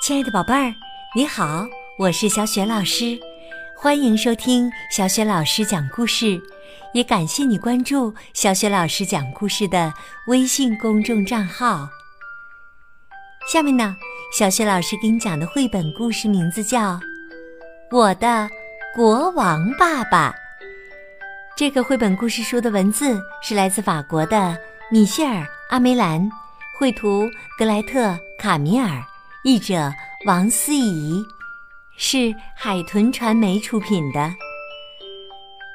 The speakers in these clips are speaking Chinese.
亲爱的宝贝儿，你好，我是小雪老师，欢迎收听小雪老师讲故事，也感谢你关注小雪老师讲故事的微信公众账号。下面呢，小雪老师给你讲的绘本故事名字叫《我的国王爸爸》。这个绘本故事书的文字是来自法国的米歇尔·阿梅兰，绘图格莱特·卡米尔。译者王思怡，是海豚传媒出品的。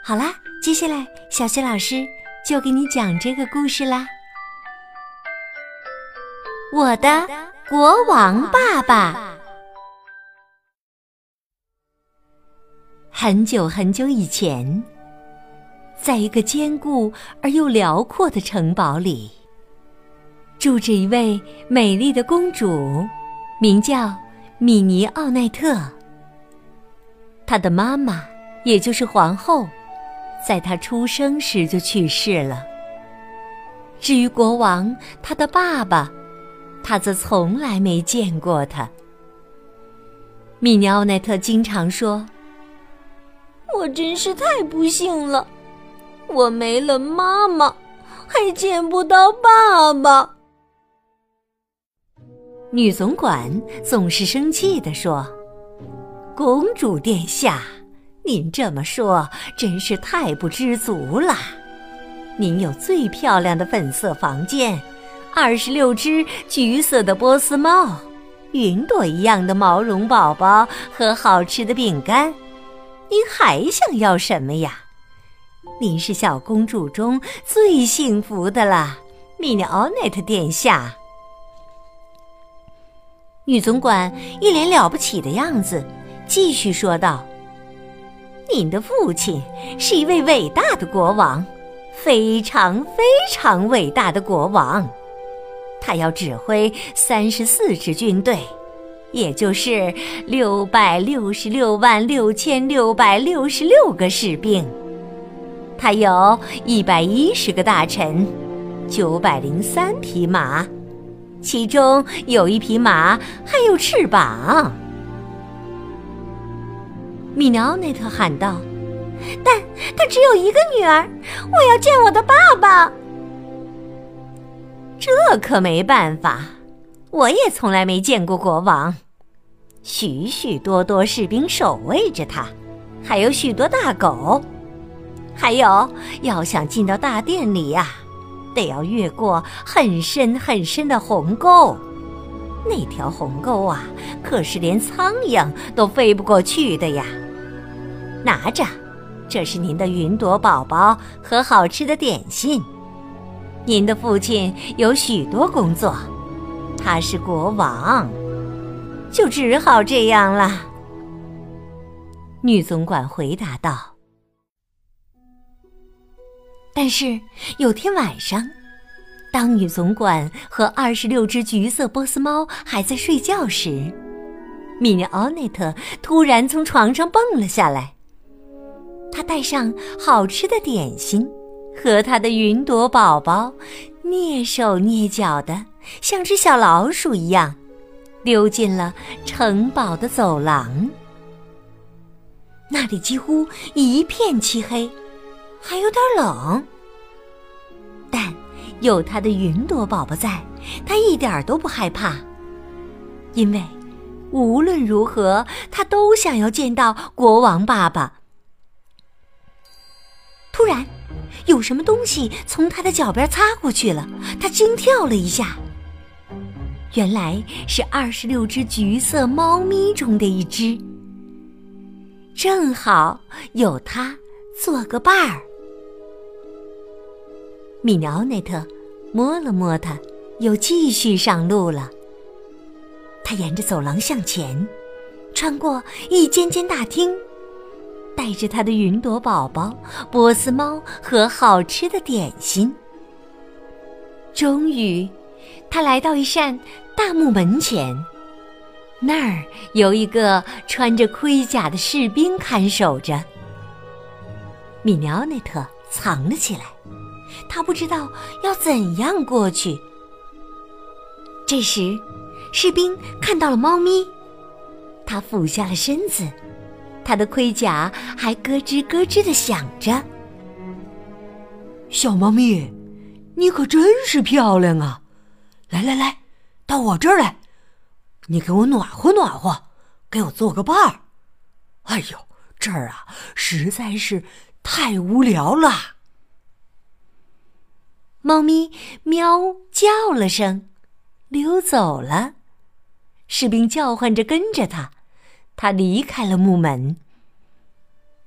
好啦，接下来小雪老师就给你讲这个故事啦。我的国王爸爸。很久很久以前，在一个坚固而又辽阔的城堡里，住着一位美丽的公主。名叫米尼奥奈特。他的妈妈，也就是皇后，在他出生时就去世了。至于国王，他的爸爸，他则从来没见过他。米尼奥奈特经常说：“我真是太不幸了，我没了妈妈，还见不到爸爸。”女总管总是生气地说：“公主殿下，您这么说真是太不知足了。您有最漂亮的粉色房间，二十六只橘色的波斯猫，云朵一样的毛绒宝宝和好吃的饼干，您还想要什么呀？您是小公主中最幸福的了，米妮奥内特殿下。”女总管一脸了不起的样子，继续说道：“您的父亲是一位伟大的国王，非常非常伟大的国王。他要指挥三十四支军队，也就是六百六十六万六千六百六十六个士兵。他有一百一十个大臣，九百零三匹马。”其中有一匹马还有翅膀，米奥内特喊道：“但他只有一个女儿，我要见我的爸爸。”这可没办法，我也从来没见过国王。许许多多士兵守卫着他，还有许多大狗，还有要想进到大殿里呀。得要越过很深很深的鸿沟，那条鸿沟啊，可是连苍蝇都飞不过去的呀！拿着，这是您的云朵宝宝和好吃的点心。您的父亲有许多工作，他是国王，就只好这样了。女总管回答道。但是有天晚上，当女总管和二十六只橘色波斯猫还在睡觉时，米妮奥内特突然从床上蹦了下来。他带上好吃的点心和他的云朵宝宝，蹑手蹑脚的，像只小老鼠一样，溜进了城堡的走廊。那里几乎一片漆黑。还有点冷，但有他的云朵宝宝在，他一点都不害怕。因为无论如何，他都想要见到国王爸爸。突然，有什么东西从他的脚边擦过去了，他惊跳了一下。原来是二十六只橘色猫咪中的一只，正好有他做个伴儿。米尼奥内特摸了摸它，又继续上路了。他沿着走廊向前，穿过一间间大厅，带着他的云朵宝宝、波斯猫和好吃的点心。终于，他来到一扇大木门前，那儿有一个穿着盔甲的士兵看守着。米尼奥内特藏了起来。他不知道要怎样过去。这时，士兵看到了猫咪，他俯下了身子，他的盔甲还咯吱咯吱的响着。小猫咪，你可真是漂亮啊！来来来，到我这儿来，你给我暖和暖和，给我做个伴儿。哎呦，这儿啊，实在是太无聊了。猫咪喵叫了声，溜走了。士兵叫唤着跟着他，他离开了木门。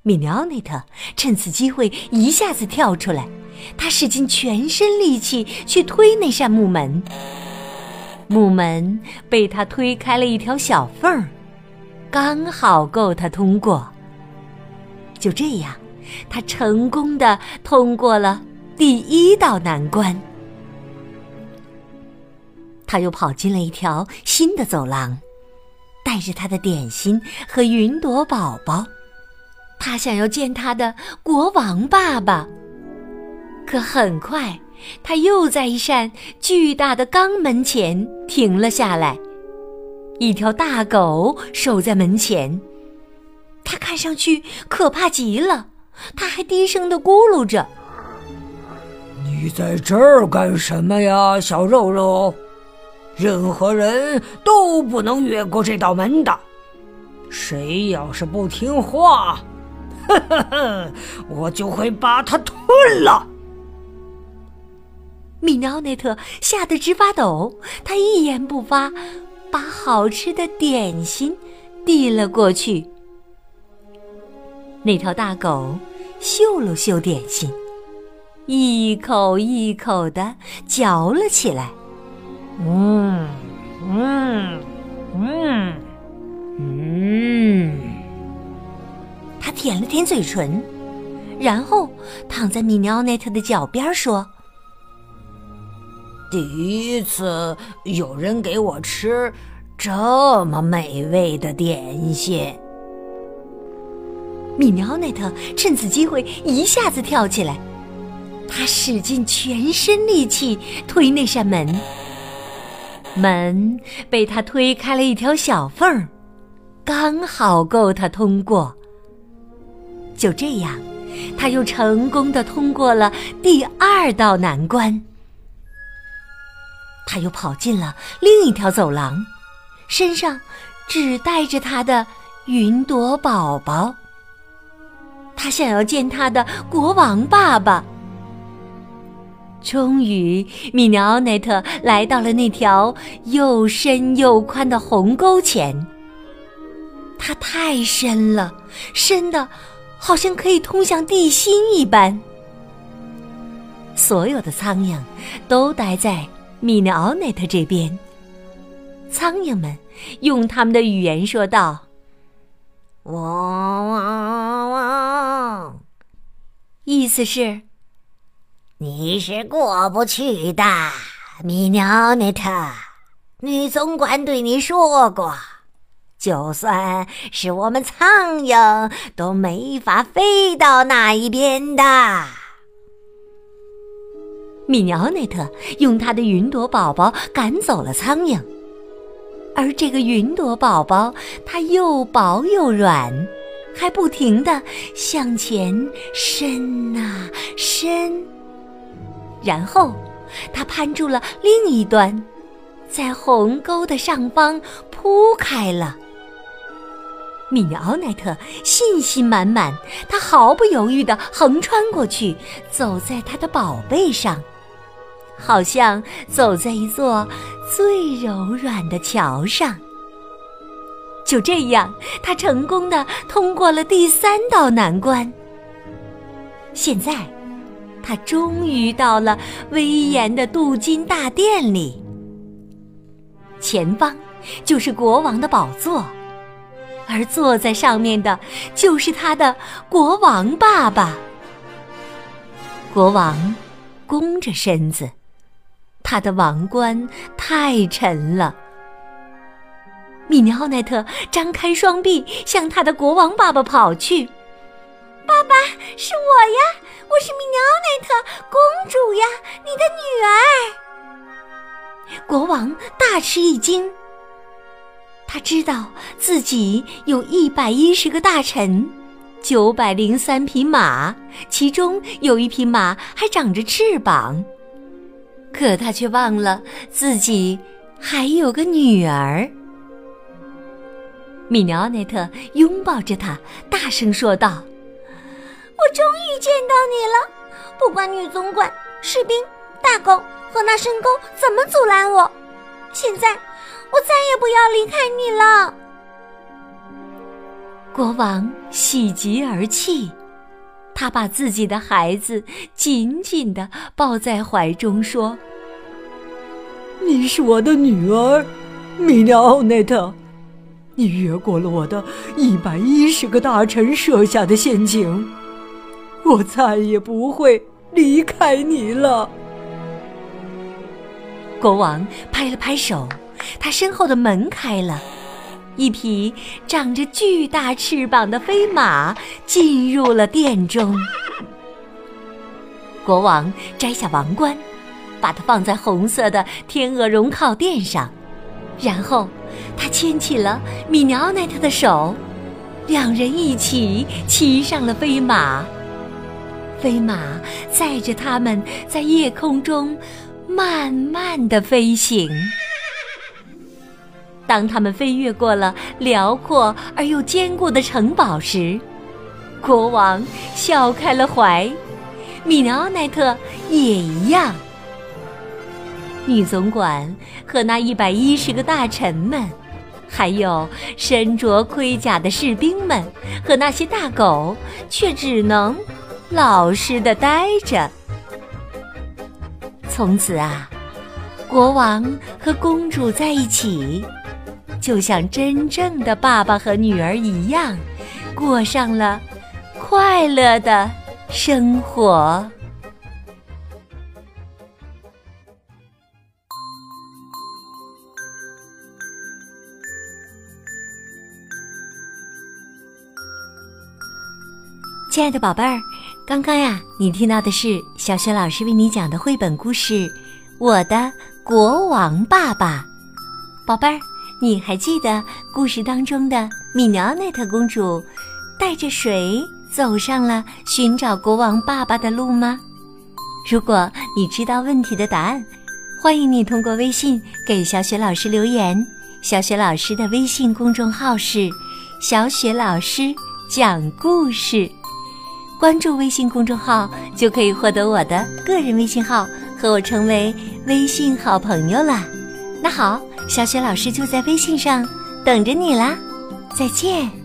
米尼奥内特趁此机会一下子跳出来，他使尽全身力气去推那扇木门。木门被他推开了一条小缝儿，刚好够他通过。就这样，他成功的通过了。第一道难关，他又跑进了一条新的走廊，带着他的点心和云朵宝宝。他想要见他的国王爸爸，可很快，他又在一扇巨大的钢门前停了下来。一条大狗守在门前，它看上去可怕极了，它还低声的咕噜着。你在这儿干什么呀，小肉肉？任何人都不能越过这道门的。谁要是不听话，呵呵呵，我就会把他吞了。米奥内特吓得直发抖，他一言不发，把好吃的点心递了过去。那条大狗嗅了嗅点心。一口一口的嚼了起来，嗯嗯嗯嗯。他舔了舔嘴唇，然后躺在米尼奥内特的脚边说：“第一次有人给我吃这么美味的点心。”米尼奥内特趁此机会一下子跳起来。他使尽全身力气推那扇门，门被他推开了一条小缝儿，刚好够他通过。就这样，他又成功的通过了第二道难关。他又跑进了另一条走廊，身上只带着他的云朵宝宝。他想要见他的国王爸爸。终于，米尼奥内特来到了那条又深又宽的鸿沟前。它太深了，深的好像可以通向地心一般。所有的苍蝇都待在米尼奥内特这边。苍蝇们用他们的语言说道：“汪汪汪！”意思是。你是过不去的，米鸟内特。女总管对你说过，就算是我们苍蝇都没法飞到那一边的。米鸟内特用他的云朵宝宝赶走了苍蝇，而这个云朵宝宝，它又薄又软，还不停的向前伸啊伸。然后，他攀住了另一端，在鸿沟的上方铺开了。米奥奈特信心满满，他毫不犹豫地横穿过去，走在他的宝贝上，好像走在一座最柔软的桥上。就这样，他成功的通过了第三道难关。现在。他终于到了威严的镀金大殿里，前方就是国王的宝座，而坐在上面的就是他的国王爸爸。国王弓着身子，他的王冠太沉了。米尼奥奈特张开双臂向他的国王爸爸跑去。爸爸，是我呀，我是米尼奥内特公主呀，你的女儿。国王大吃一惊，他知道自己有一百一十个大臣，九百零三匹马，其中有一匹马还长着翅膀。可他却忘了自己还有个女儿。米尼奥内特拥抱着他，大声说道：“我终于见到你了！不管女总管、士兵、大狗和那深沟怎么阻拦我，现在我再也不要离开你了。”国王喜极而泣，他把自己的孩子紧紧的抱在怀中，说：“你是我的女儿，米娜奥内特。”你越过了我的一百一十个大臣设下的陷阱，我再也不会离开你了。国王拍了拍手，他身后的门开了，一匹长着巨大翅膀的飞马进入了殿中。国王摘下王冠，把它放在红色的天鹅绒靠垫上，然后。他牵起了米尼奥奈特的手，两人一起骑上了飞马。飞马载着他们在夜空中慢慢的飞行。当他们飞越过了辽阔而又坚固的城堡时，国王笑开了怀，米尼奥奈特也一样。女总管和那一百一十个大臣们，还有身着盔甲的士兵们和那些大狗，却只能老实的待着。从此啊，国王和公主在一起，就像真正的爸爸和女儿一样，过上了快乐的生活。亲爱的宝贝儿，刚刚呀，你听到的是小雪老师为你讲的绘本故事《我的国王爸爸》。宝贝儿，你还记得故事当中的米尼奥特公主带着谁走上了寻找国王爸爸的路吗？如果你知道问题的答案，欢迎你通过微信给小雪老师留言。小雪老师的微信公众号是“小雪老师讲故事”。关注微信公众号就可以获得我的个人微信号，和我成为微信好朋友啦。那好，小雪老师就在微信上等着你啦，再见。